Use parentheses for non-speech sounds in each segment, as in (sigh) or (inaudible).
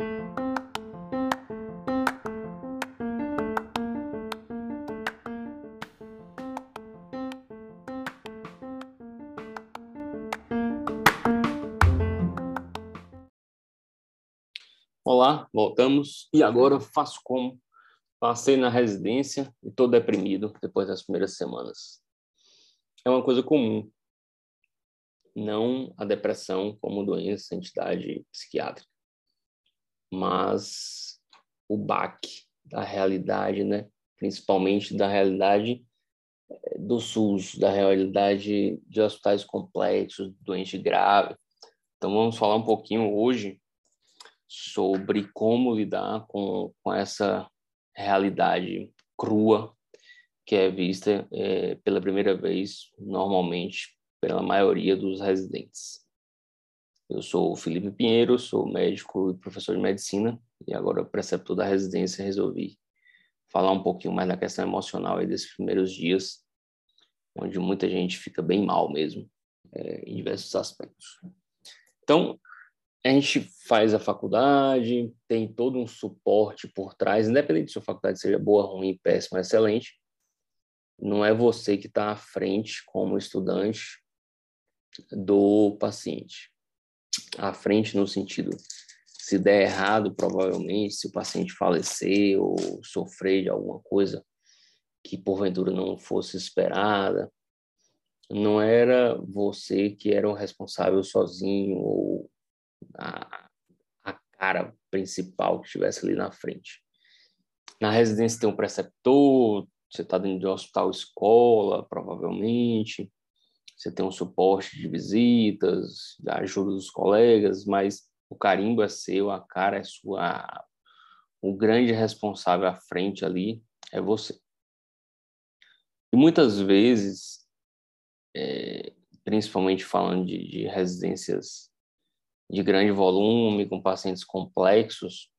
Olá, voltamos. E agora faço como? Passei na residência e estou deprimido depois das primeiras semanas. É uma coisa comum, não a depressão como doença, entidade psiquiátrica, mas o baque da realidade, né? principalmente da realidade eh, do SUS, da realidade de hospitais complexos, doente grave. Então vamos falar um pouquinho hoje sobre como lidar com, com essa realidade crua que é vista é, pela primeira vez, normalmente, pela maioria dos residentes. Eu sou o Felipe Pinheiro, sou médico e professor de medicina, e agora preceptor da residência, resolvi falar um pouquinho mais da questão emocional desses primeiros dias, onde muita gente fica bem mal mesmo, é, em diversos aspectos. Então, a gente faz a faculdade, tem todo um suporte por trás, independente se a faculdade seja boa, ruim, péssima, excelente, não é você que está à frente como estudante do paciente. À frente no sentido, se der errado, provavelmente, se o paciente falecer ou sofrer de alguma coisa que porventura não fosse esperada, não era você que era o responsável sozinho ou a, a cara principal que estivesse ali na frente. Na residência tem um preceptor, você está dentro de um hospital escola, provavelmente, você tem um suporte de visitas, da ajuda dos colegas, mas o carimbo é seu, a cara é sua, o grande responsável à frente ali é você. E muitas vezes, é, principalmente falando de, de residências de grande volume, com pacientes complexos,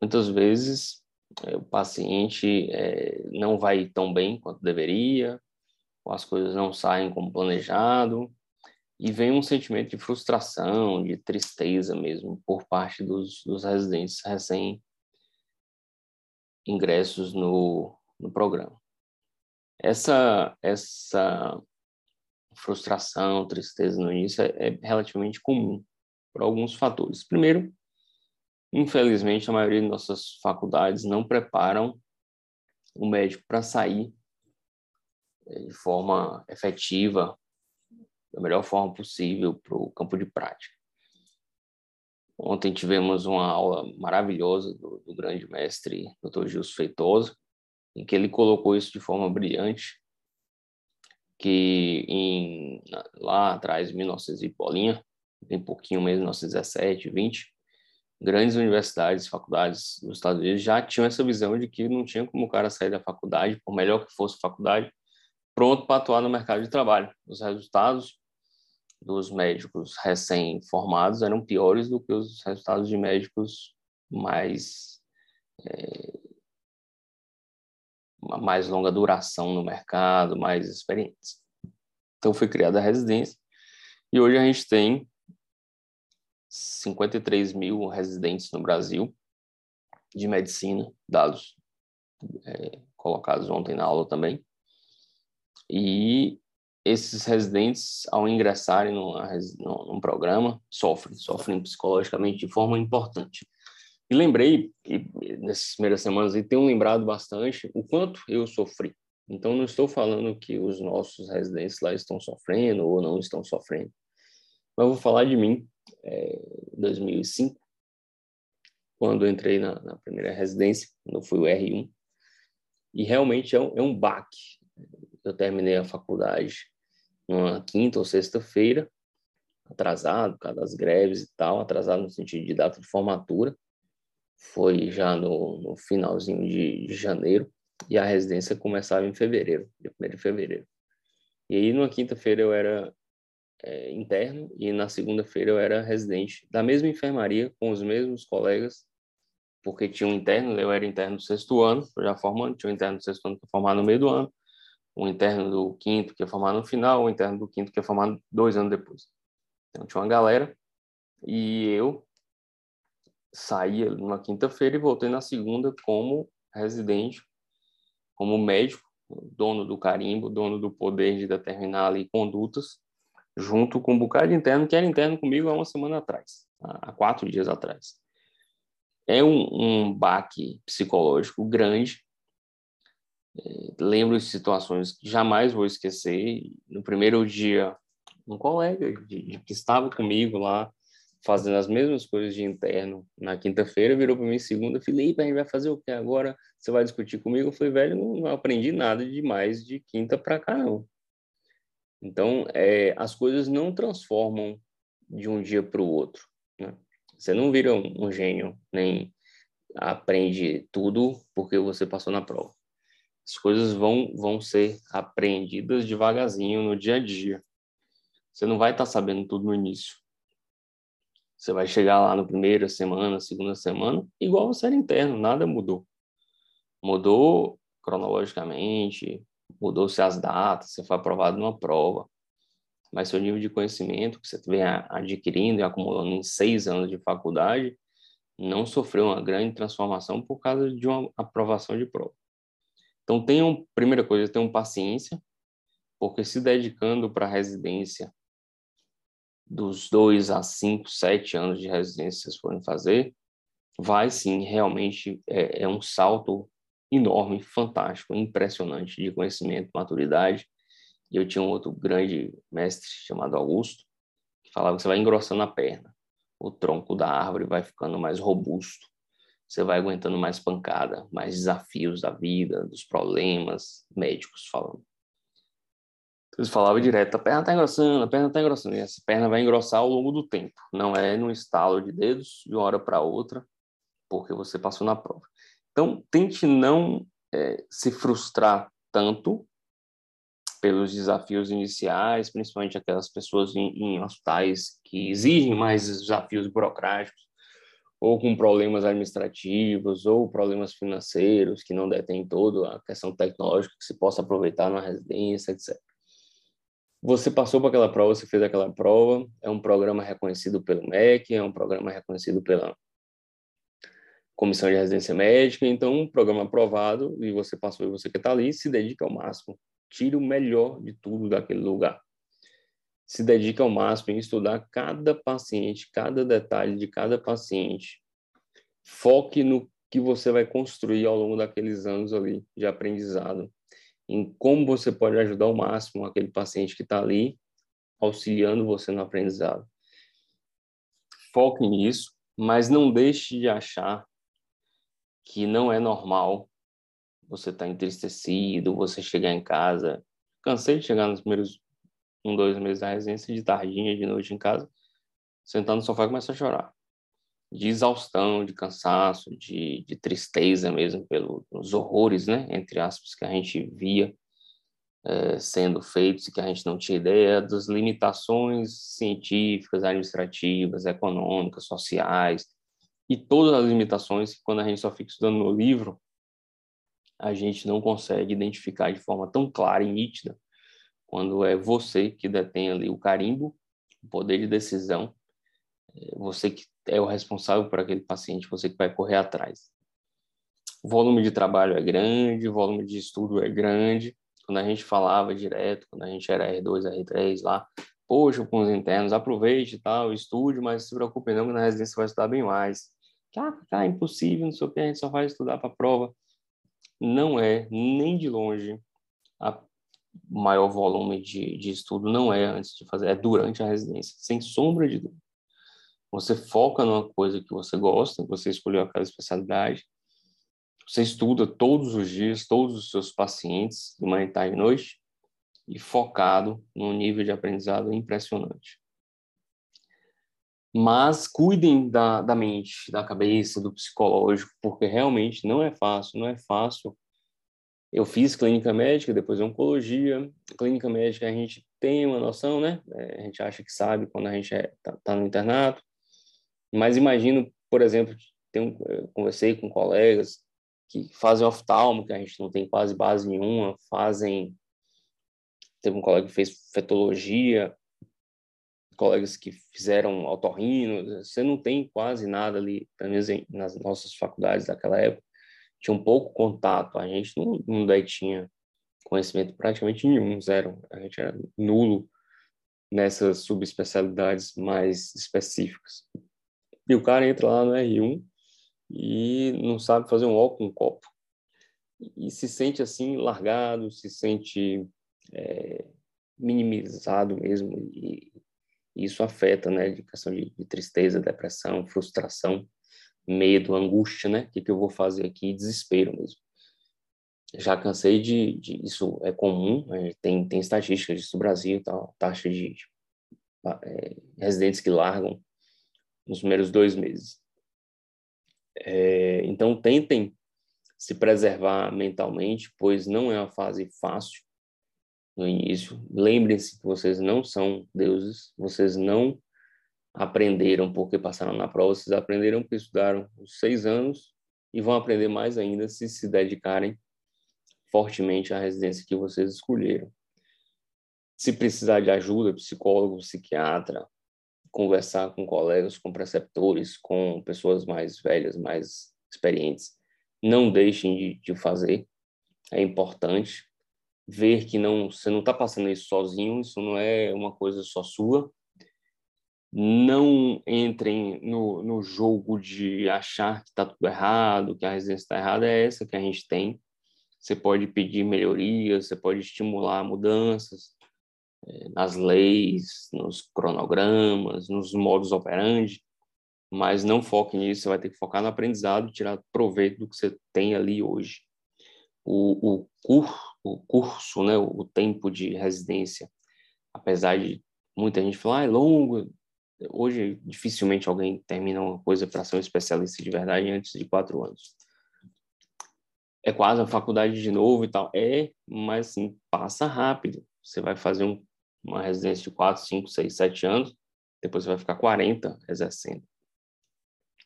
muitas vezes é, o paciente é, não vai tão bem quanto deveria, as coisas não saem como planejado, e vem um sentimento de frustração, de tristeza mesmo, por parte dos, dos residentes recém-ingressos no, no programa. Essa, essa frustração, tristeza no início é, é relativamente comum por alguns fatores. Primeiro, infelizmente, a maioria de nossas faculdades não preparam o médico para sair de forma efetiva, da melhor forma possível, para o campo de prática. Ontem tivemos uma aula maravilhosa do, do grande mestre Dr. Gilson Feitosa, em que ele colocou isso de forma brilhante, que em, lá atrás, 1900 e bolinha, bem pouquinho mesmo, 1917, 20, grandes universidades, faculdades dos Estados Unidos já tinham essa visão de que não tinha como o cara sair da faculdade, por melhor que fosse a faculdade, pronto para atuar no mercado de trabalho. Os resultados dos médicos recém-formados eram piores do que os resultados de médicos mais é, mais longa duração no mercado, mais experientes. Então foi criada a residência e hoje a gente tem 53 mil residentes no Brasil de medicina, dados é, colocados ontem na aula também. E esses residentes, ao ingressarem numa, num programa, sofrem, sofrem psicologicamente de forma importante. E lembrei nessas primeiras semanas e tenho lembrado bastante o quanto eu sofri. Então não estou falando que os nossos residentes lá estão sofrendo ou não estão sofrendo. Mas vou falar de mim, é, 2005, quando entrei na, na, primeira residência, quando fui o R1, e realmente é um, é um baque. Eu terminei a faculdade numa quinta ou sexta-feira, atrasado, por causa das greves e tal, atrasado no sentido de data de formatura, foi já no, no finalzinho de, de, janeiro, e a residência começava em fevereiro, dia 1 de fevereiro. E aí, numa quinta-feira, eu era é, interno e na segunda-feira eu era residente da mesma enfermaria com os mesmos colegas, porque tinha um interno, eu era interno do sexto ano, já formando, tinha um interno do sexto ano que ia formar no meio do ano, um interno do quinto que ia formar no final, um interno do quinto que ia formar dois anos depois. Então tinha uma galera e eu saí numa quinta-feira e voltei na segunda como residente, como médico, dono do carimbo, dono do poder de determinar ali condutas, junto com um bocado interno, que era interno comigo há uma semana atrás, há quatro dias atrás. É um, um baque psicológico grande. É, lembro de situações que jamais vou esquecer. No primeiro dia, um colega de, de, que estava comigo lá, fazendo as mesmas coisas de interno na quinta-feira, virou para mim segunda, Felipe, a gente vai fazer o que agora? Você vai discutir comigo? Eu falei, velho, não, não aprendi nada demais de quinta para cá, não. Então, é, as coisas não transformam de um dia para o outro. Né? Você não vira um, um gênio, nem aprende tudo porque você passou na prova. As coisas vão, vão ser aprendidas devagarzinho no dia a dia. Você não vai estar tá sabendo tudo no início. Você vai chegar lá no primeira semana, segunda semana, igual você era interno, nada mudou. Mudou cronologicamente, mudou-se as datas, você foi aprovado numa prova, mas seu nível de conhecimento que você vem adquirindo e acumulando em seis anos de faculdade não sofreu uma grande transformação por causa de uma aprovação de prova. Então, tenham, primeira coisa, tenham paciência, porque se dedicando para a residência dos dois a cinco, sete anos de residência que vocês forem fazer, vai sim, realmente é, é um salto enorme, fantástico, impressionante de conhecimento, maturidade. E eu tinha um outro grande mestre chamado Augusto, que falava que você vai engrossando a perna, o tronco da árvore vai ficando mais robusto, você vai aguentando mais pancada, mais desafios da vida, dos problemas médicos falando. Eles falavam direto, a perna está engrossando, a perna está engrossando. E essa perna vai engrossar ao longo do tempo. Não é no estalo de dedos, de uma hora para outra, porque você passou na prova. Então, tente não é, se frustrar tanto pelos desafios iniciais, principalmente aquelas pessoas em, em hospitais que exigem mais desafios burocráticos, ou com problemas administrativos, ou problemas financeiros, que não detêm toda a questão tecnológica que se possa aproveitar na residência, etc. Você passou por aquela prova, você fez aquela prova, é um programa reconhecido pelo MEC, é um programa reconhecido pela Comissão de Residência Médica, então um programa aprovado e você passou e você que está ali, se dedica ao máximo, tire o melhor de tudo daquele lugar. Se dedica ao máximo em estudar cada paciente, cada detalhe de cada paciente. Foque no que você vai construir ao longo daqueles anos ali de aprendizado em como você pode ajudar ao máximo aquele paciente que está ali, auxiliando você no aprendizado. Foque nisso, mas não deixe de achar que não é normal você estar tá entristecido, você chegar em casa. Cansei de chegar nos primeiros um, dois meses da residência, de tardinha, de noite em casa, sentar no sofá e começar a chorar. De exaustão, de cansaço, de, de tristeza mesmo pelos horrores, né, entre aspas, que a gente via é, sendo feitos e que a gente não tinha ideia das limitações científicas, administrativas, econômicas, sociais e todas as limitações que quando a gente só fica estudando no livro a gente não consegue identificar de forma tão clara e nítida quando é você que detém ali o carimbo, o poder de decisão, é você que é o responsável por aquele paciente, você que vai correr atrás. O volume de trabalho é grande, o volume de estudo é grande. Quando a gente falava direto, quando a gente era R2, R3 lá, poxa, com os internos, aproveite tal, estude, mas se preocupe não, que na residência vai estudar bem mais. Ah, tá, impossível, não sei o que, a gente só vai estudar para a prova. Não é, nem de longe, a maior volume de, de estudo não é antes de fazer, é durante a residência, sem sombra de dúvida. Você foca numa coisa que você gosta, você escolheu aquela especialidade, você estuda todos os dias, todos os seus pacientes, de manhã, tarde e noite, e focado num nível de aprendizado impressionante. Mas cuidem da, da mente, da cabeça, do psicológico, porque realmente não é fácil, não é fácil. Eu fiz clínica médica, depois oncologia. Clínica médica a gente tem uma noção, né? É, a gente acha que sabe quando a gente está é, tá, tá no internato. Mas imagino, por exemplo, tenho, conversei com colegas que fazem oftalmo, que a gente não tem quase base nenhuma, fazem... Teve um colega que fez fetologia, colegas que fizeram otorrino, você não tem quase nada ali, pelo menos nas nossas faculdades daquela época, tinha um pouco contato, a gente não, não daí tinha conhecimento praticamente nenhum, zero, a gente era nulo nessas subespecialidades mais específicas. E o cara entra lá no R1 e não sabe fazer um ó com um copo. E se sente assim, largado, se sente é, minimizado mesmo. E isso afeta, né, de questão de, de tristeza, depressão, frustração, medo, angústia, né? O que, que eu vou fazer aqui? Desespero mesmo. Já cansei de, de isso é comum, né? tem tem estatísticas disso no Brasil, tá, taxa de, de é, residentes que largam nos primeiros dois meses. É, então, tentem se preservar mentalmente, pois não é uma fase fácil no início. Lembrem-se que vocês não são deuses, vocês não aprenderam porque passaram na prova, vocês aprenderam porque estudaram os seis anos e vão aprender mais ainda se se dedicarem fortemente à residência que vocês escolheram. Se precisar de ajuda, psicólogo, psiquiatra, conversar com colegas, com preceptores, com pessoas mais velhas, mais experientes. Não deixem de, de fazer, é importante ver que não você não está passando isso sozinho, isso não é uma coisa só sua. Não entrem no, no jogo de achar que está tudo errado, que a residência está errada, é essa que a gente tem. Você pode pedir melhorias, você pode estimular mudanças, nas leis, nos cronogramas, nos modos operandi, mas não foque nisso, você vai ter que focar no aprendizado, tirar proveito do que você tem ali hoje. O, o, cur, o curso, né, o tempo de residência, apesar de muita gente falar, ah, é longo, hoje dificilmente alguém termina uma coisa para ser um especialista de verdade antes de quatro anos. É quase uma faculdade de novo e tal. É, mas assim, passa rápido. Você vai fazer um uma residência de 4, 5, 6, 7 anos, depois você vai ficar 40 exercendo.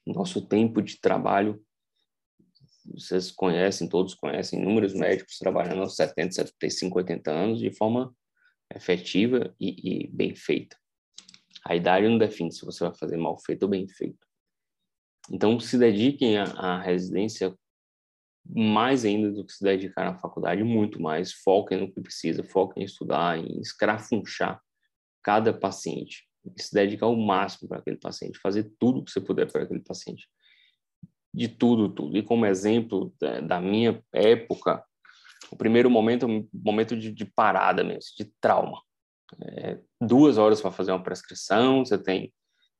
Nosso tempo de trabalho, vocês conhecem, todos conhecem, inúmeros médicos trabalhando aos 70, 75, 80 anos de forma efetiva e, e bem feita. A idade não define se você vai fazer mal feito ou bem feito. Então, se dediquem à residência mais ainda do que se dedicar na faculdade, muito mais. Foquem no que precisa, foquem em estudar, em escrafunchar cada paciente, se dedicar ao máximo para aquele paciente, fazer tudo que você puder para aquele paciente. De tudo, tudo. E como exemplo da, da minha época, o primeiro momento é um momento de, de parada mesmo, de trauma. É, duas horas para fazer uma prescrição, você tem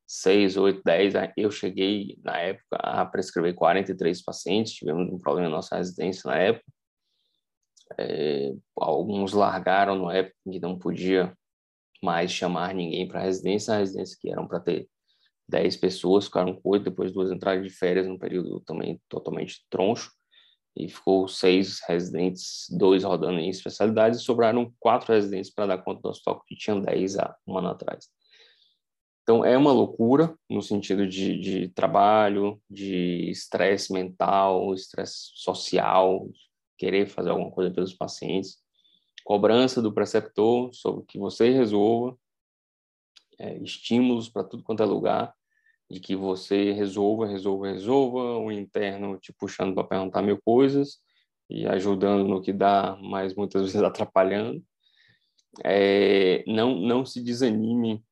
seis, oito, dez. Eu cheguei, na época, a prescrever 43 pacientes, tivemos um problema na nossa residência na época. É, alguns largaram na época que não podia mais chamar ninguém para a residência, a residência que eram para ter 10 pessoas, ficaram com oito, depois duas entradas de férias num período também totalmente troncho, e ficou seis residentes, dois rodando em especialidades, e sobraram quatro residentes para dar conta do hospital, que tinham 10 há um ano atrás. Então, é uma loucura no sentido de, de trabalho, de estresse mental, estresse social, querer fazer alguma coisa pelos pacientes, cobrança do preceptor sobre que você resolva, é, estímulos para tudo quanto é lugar, de que você resolva, resolva, resolva, o interno te puxando para perguntar mil coisas e ajudando no que dá, mas muitas (laughs) vezes atrapalhando. É, não, não se desanime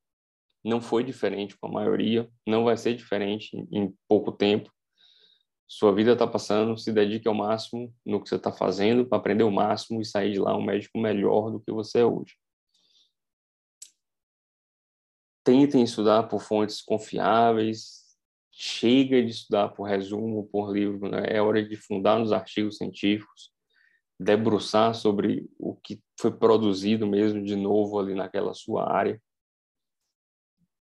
não foi diferente com a maioria, não vai ser diferente em pouco tempo. Sua vida está passando, se dedique ao máximo no que você está fazendo para aprender o máximo e sair de lá um médico melhor do que você é hoje. Tentem estudar por fontes confiáveis, chega de estudar por resumo, por livro, né? é hora de fundar nos artigos científicos, debruçar sobre o que foi produzido mesmo de novo ali naquela sua área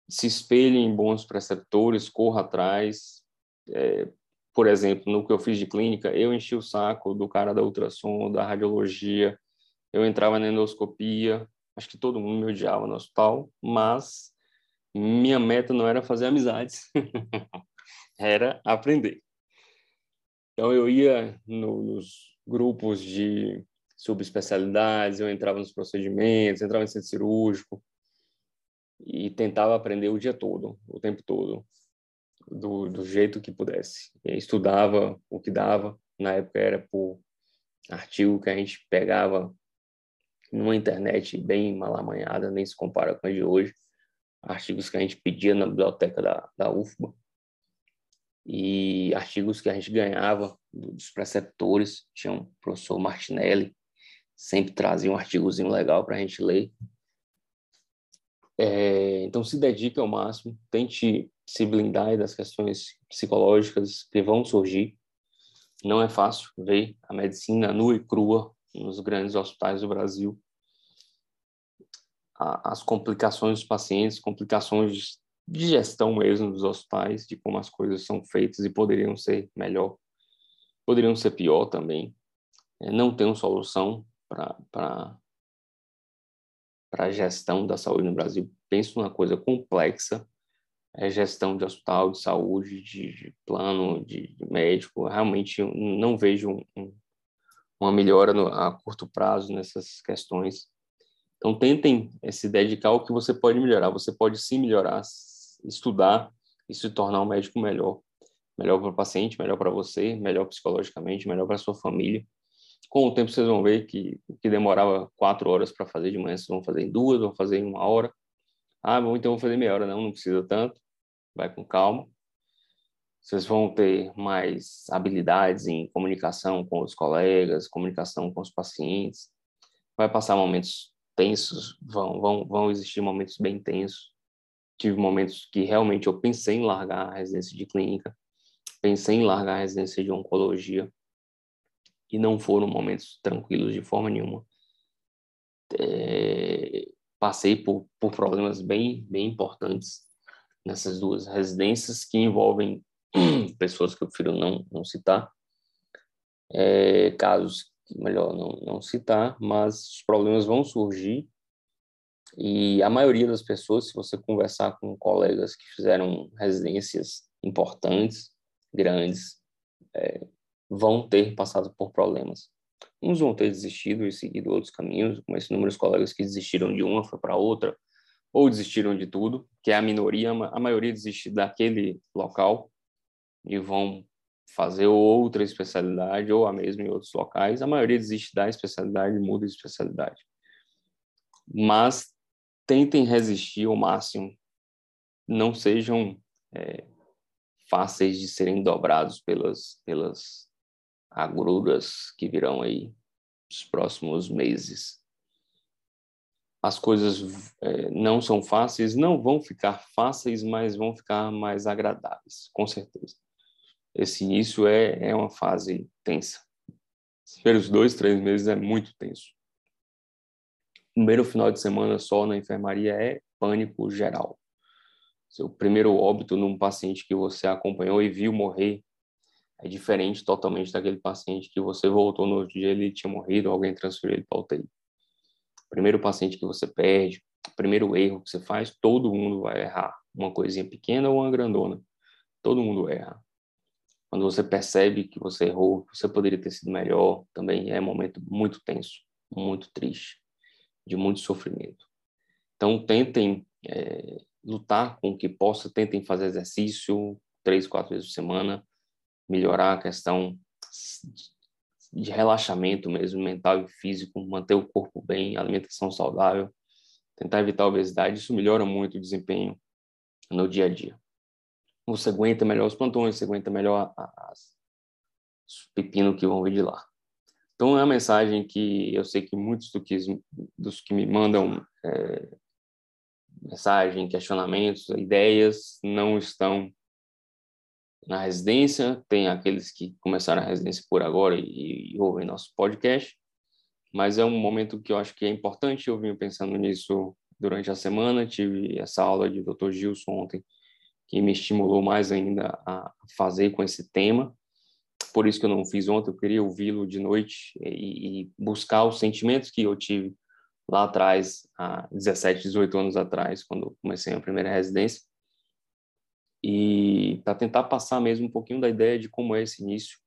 se espelhe em bons preceptores, corra atrás. É, por exemplo, no que eu fiz de clínica, eu enchi o saco do cara da ultrassom, da radiologia, eu entrava na endoscopia, acho que todo mundo me odiava no hospital, mas minha meta não era fazer amizades, (laughs) era aprender. Então eu ia no, nos grupos de subespecialidades, eu entrava nos procedimentos, entrava no centro cirúrgico, e tentava aprender o dia todo, o tempo todo, do, do jeito que pudesse. E estudava o que dava, na época era por artigo que a gente pegava numa internet bem malamanhada, nem se compara com a de hoje, artigos que a gente pedia na biblioteca da, da UFBA e artigos que a gente ganhava dos preceptores, tinha um professor Martinelli, sempre trazia um artigozinho legal para a gente ler. É, então, se dedique ao máximo, tente se blindar das questões psicológicas que vão surgir. Não é fácil ver a medicina nua e crua nos grandes hospitais do Brasil. As complicações dos pacientes, complicações de gestão mesmo dos hospitais, de como as coisas são feitas e poderiam ser melhor, poderiam ser pior também. É, não tem uma solução para a gestão da saúde no Brasil. Penso numa coisa complexa, é gestão de hospital, de saúde, de, de plano, de, de, médico. Realmente não vejo um, um, uma melhora no, a curto prazo nessas questões. Então, tentem se dedicar ao que você pode melhorar. Você pode sim melhorar estudar e se tornar um médico melhor. Melhor para o paciente, melhor para você, melhor psicologicamente, melhor para sua família. Com o tempo vocês vão ver que o que demorava quatro horas para fazer de manhã, vocês vão fazer em duas, vão fazer em uma hora. Ah, bom, então vou fazer meia hora. Não, não precisa tanto. Vai com calma. Vocês vão ter mais habilidades em comunicação com os colegas, comunicação com os pacientes. Vai passar momentos tensos, vão, vão, vão existir momentos bem tensos tive momentos que realmente eu pensei em largar a residência de clínica, pensei em largar a residência de oncologia, e não foram momentos tranquilos de forma nenhuma. É, passei por, por problemas bem, bem importantes nessas duas residências que envolvem (clears throat) pessoas que eu prefiro não, não citar, é, casos melhor não, não citar, mas os problemas vão surgir e a maioria das pessoas, se você conversar com colegas que fizeram residências importantes, grandes, é, vão ter passado por problemas. Uns vão ter desistido e seguido outros caminhos, mas inúmeros colegas que desistiram de uma foi para outra, ou desistiram de tudo, que é a minoria, a maioria desiste daquele local e vão fazer outra especialidade ou a mesma em outros locais. A maioria desiste da especialidade muda de especialidade. Mas tentem resistir ao máximo. Não sejam é, fáceis de serem dobrados pelas, pelas agruras que virão aí nos próximos meses. As coisas é, não são fáceis, não vão ficar fáceis, mas vão ficar mais agradáveis, com certeza. Esse início é, é uma fase tensa. Os primeiros dois, três meses é muito tenso primeiro final de semana só na enfermaria é pânico geral. Seu primeiro óbito num paciente que você acompanhou e viu morrer é diferente totalmente daquele paciente que você voltou no outro dia ele tinha morrido, alguém transferiu ele para UTI. Primeiro paciente que você perde, primeiro erro que você faz, todo mundo vai errar. Uma coisinha pequena ou uma grandona, todo mundo erra. Quando você percebe que você errou, que você poderia ter sido melhor, também é um momento muito tenso, muito triste de muito sofrimento. Então, tentem é, lutar com o que possa, tentem fazer exercício três, quatro vezes por semana, melhorar a questão de relaxamento mesmo, mental e físico, manter o corpo bem, alimentação saudável, tentar evitar a obesidade, isso melhora muito o desempenho no dia a dia. Você aguenta melhor os plantões, você aguenta melhor as, os pepinos que vão vir de lá. Então, é uma mensagem que eu sei que muitos do que, dos que me mandam é, mensagem, questionamentos, ideias, não estão na residência. Tem aqueles que começaram a residência por agora e, e ouvem nosso podcast. Mas é um momento que eu acho que é importante. Eu vim pensando nisso durante a semana. Tive essa aula de Dr. Gilson ontem, que me estimulou mais ainda a fazer com esse tema. Por isso que eu não fiz ontem, eu queria ouvi-lo de noite e, e, buscar os sentimentos que eu tive lá atrás, há 17, 18 anos atrás, quando comecei a primeira residência, e para tentar passar mesmo um pouquinho da ideia de como é esse início,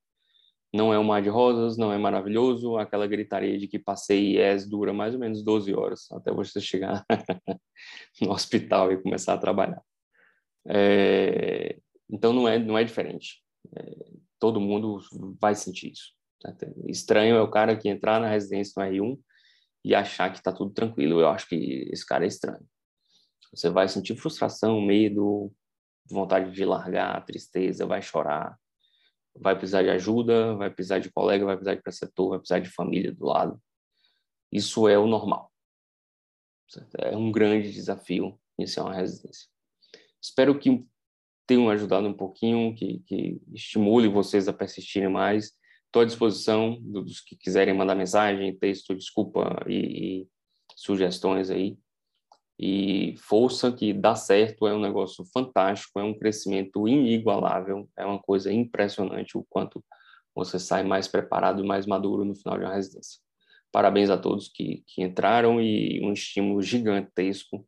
Não é um mar de rosas, não é maravilhoso, aquela gritaria de que passei IES dura mais ou menos 12 horas até você chegar (laughs) no hospital e começar a trabalhar. É, então não é não é diferente. É, todo mundo vai sentir isso. Tá? Estranho é o cara que entrar na residência no R1 e achar que está tudo tranquilo. Eu acho que esse cara é estranho. Você vai sentir frustração, medo, vontade de largar, tristeza, vai chorar, vai precisar de ajuda, vai precisar de colega, vai precisar de preceptor, vai precisar de família do lado. Isso é o normal. É um grande desafio iniciar uma residência. Espero que tenham ajudado um pouquinho, que, que estimule vocês a persistirem mais. Estou à disposição dos que quiserem mandar mensagem, texto, desculpa e, e sugestões aí. E força que dá certo, é um negócio fantástico, é um crescimento inigualável, é uma coisa impressionante o quanto você sai mais preparado e mais maduro no final de uma residência. Parabéns a todos que, que entraram e um estímulo gigantesco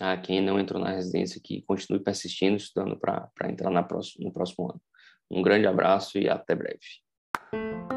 a quem não entrou na residência que continue persistindo, estudando para entrar na próxima, no próximo ano. Um grande abraço e até breve.